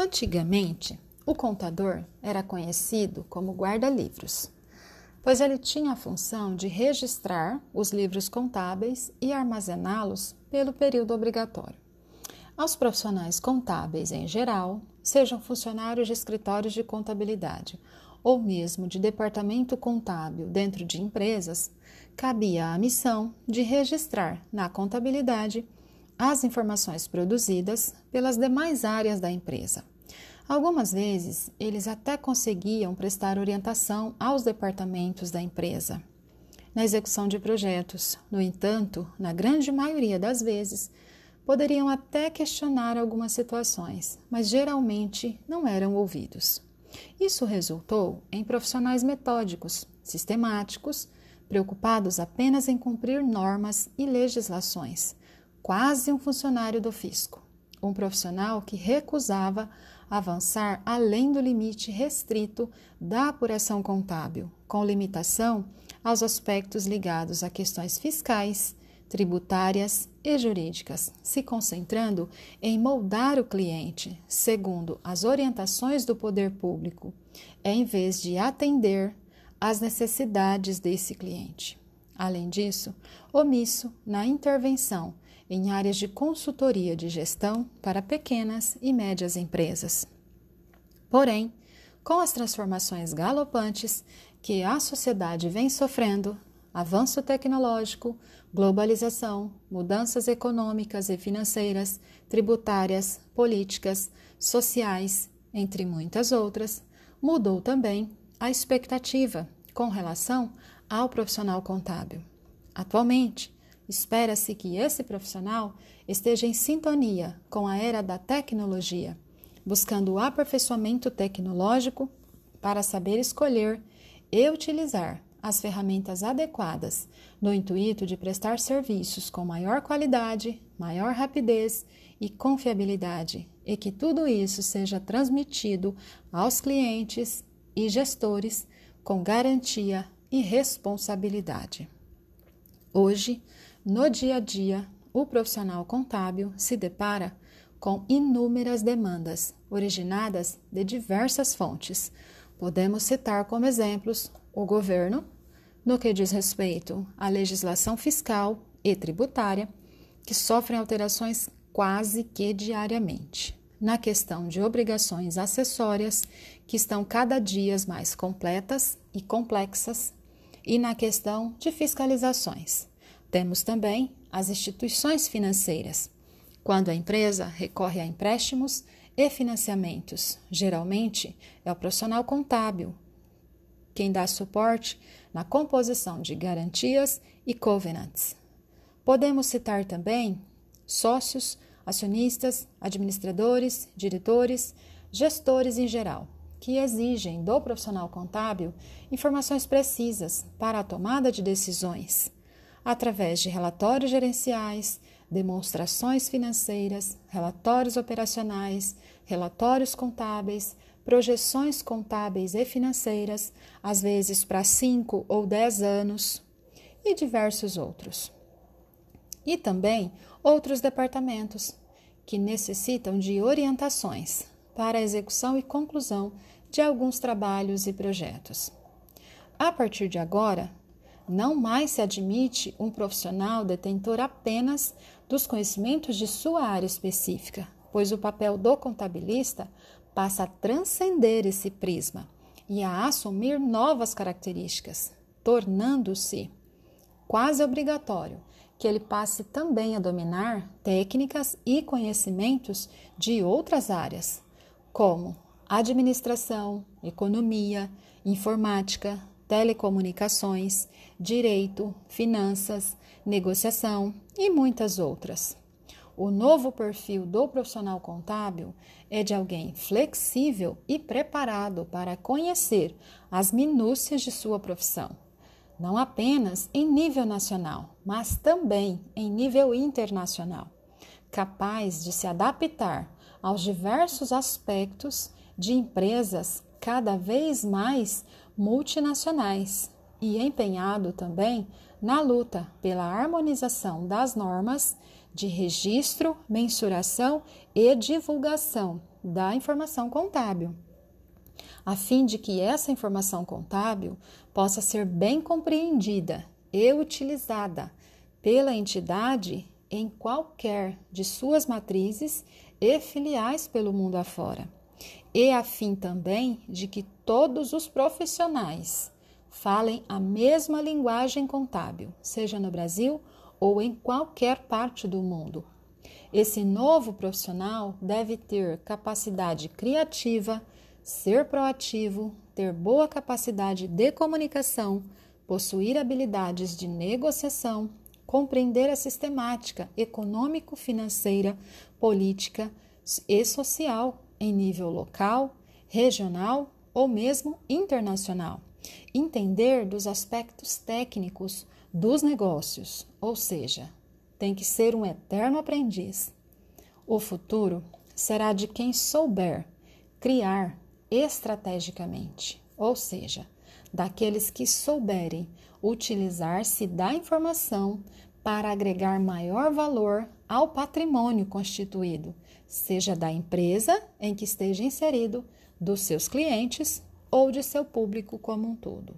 Antigamente, o contador era conhecido como guarda-livros, pois ele tinha a função de registrar os livros contábeis e armazená-los pelo período obrigatório. Aos profissionais contábeis em geral, sejam funcionários de escritórios de contabilidade ou mesmo de departamento contábil dentro de empresas, cabia a missão de registrar na contabilidade as informações produzidas pelas demais áreas da empresa. Algumas vezes, eles até conseguiam prestar orientação aos departamentos da empresa na execução de projetos. No entanto, na grande maioria das vezes, poderiam até questionar algumas situações, mas geralmente não eram ouvidos. Isso resultou em profissionais metódicos, sistemáticos, preocupados apenas em cumprir normas e legislações, quase um funcionário do fisco, um profissional que recusava avançar além do limite restrito da apuração contábil, com limitação aos aspectos ligados a questões fiscais, tributárias e jurídicas, se concentrando em moldar o cliente segundo as orientações do poder público, em vez de atender às necessidades desse cliente. Além disso, omisso na intervenção em áreas de consultoria de gestão para pequenas e médias empresas. Porém, com as transformações galopantes que a sociedade vem sofrendo, avanço tecnológico, globalização, mudanças econômicas e financeiras, tributárias, políticas, sociais, entre muitas outras, mudou também a expectativa com relação ao profissional contábil. Atualmente, espera-se que esse profissional esteja em sintonia com a era da tecnologia, buscando o aperfeiçoamento tecnológico para saber escolher e utilizar as ferramentas adequadas, no intuito de prestar serviços com maior qualidade, maior rapidez e confiabilidade, e que tudo isso seja transmitido aos clientes e gestores com garantia e responsabilidade. Hoje, no dia a dia, o profissional contábil se depara com inúmeras demandas originadas de diversas fontes. Podemos citar como exemplos o governo, no que diz respeito à legislação fiscal e tributária, que sofrem alterações quase que diariamente. Na questão de obrigações acessórias, que estão cada dia mais completas e complexas, e na questão de fiscalizações. Temos também as instituições financeiras, quando a empresa recorre a empréstimos e financiamentos. Geralmente é o profissional contábil quem dá suporte na composição de garantias e covenants. Podemos citar também sócios, acionistas, administradores, diretores, gestores em geral, que exigem do profissional contábil informações precisas para a tomada de decisões, através de relatórios gerenciais, demonstrações financeiras, relatórios operacionais, relatórios contábeis, projeções contábeis e financeiras, às vezes para 5 ou 10 anos, e diversos outros. E também outros departamentos que necessitam de orientações para a execução e conclusão de alguns trabalhos e projetos. A partir de agora, não mais se admite um profissional detentor apenas dos conhecimentos de sua área específica, pois o papel do contabilista passa a transcender esse prisma e a assumir novas características, tornando-se quase obrigatório que ele passe também a dominar técnicas e conhecimentos de outras áreas, como administração, economia, informática, telecomunicações, direito, finanças, negociação e muitas outras. O novo perfil do profissional contábil é de alguém flexível e preparado para conhecer as minúcias de sua profissão, não apenas em nível nacional, mas também em nível internacional, capaz de se adaptar aos diversos aspectos de empresas cada vez mais multinacionais e empenhado também na luta pela harmonização das normas de registro, mensuração e divulgação da informação contábil, a fim de que essa informação contábil possa ser bem compreendida e utilizada pela entidade em qualquer de suas matrizes e filiais pelo mundo afora, e a fim também de que todos os profissionais falem a mesma linguagem contábil, seja no Brasil ou em qualquer parte do mundo. Esse novo profissional deve ter capacidade criativa, ser proativo, ter boa capacidade de comunicação, possuir habilidades de negociação, compreender a sistemática econômico-financeira, política e social em nível local, regional ou mesmo internacional. Entender dos aspectos técnicos dos negócios, ou seja, tem que ser um eterno aprendiz. O futuro será de quem souber criar estrategicamente, ou seja, daqueles que souberem utilizar-se da informação para agregar maior valor ao patrimônio constituído, seja da empresa em que esteja inserido, dos seus clientes ou de seu público como um todo.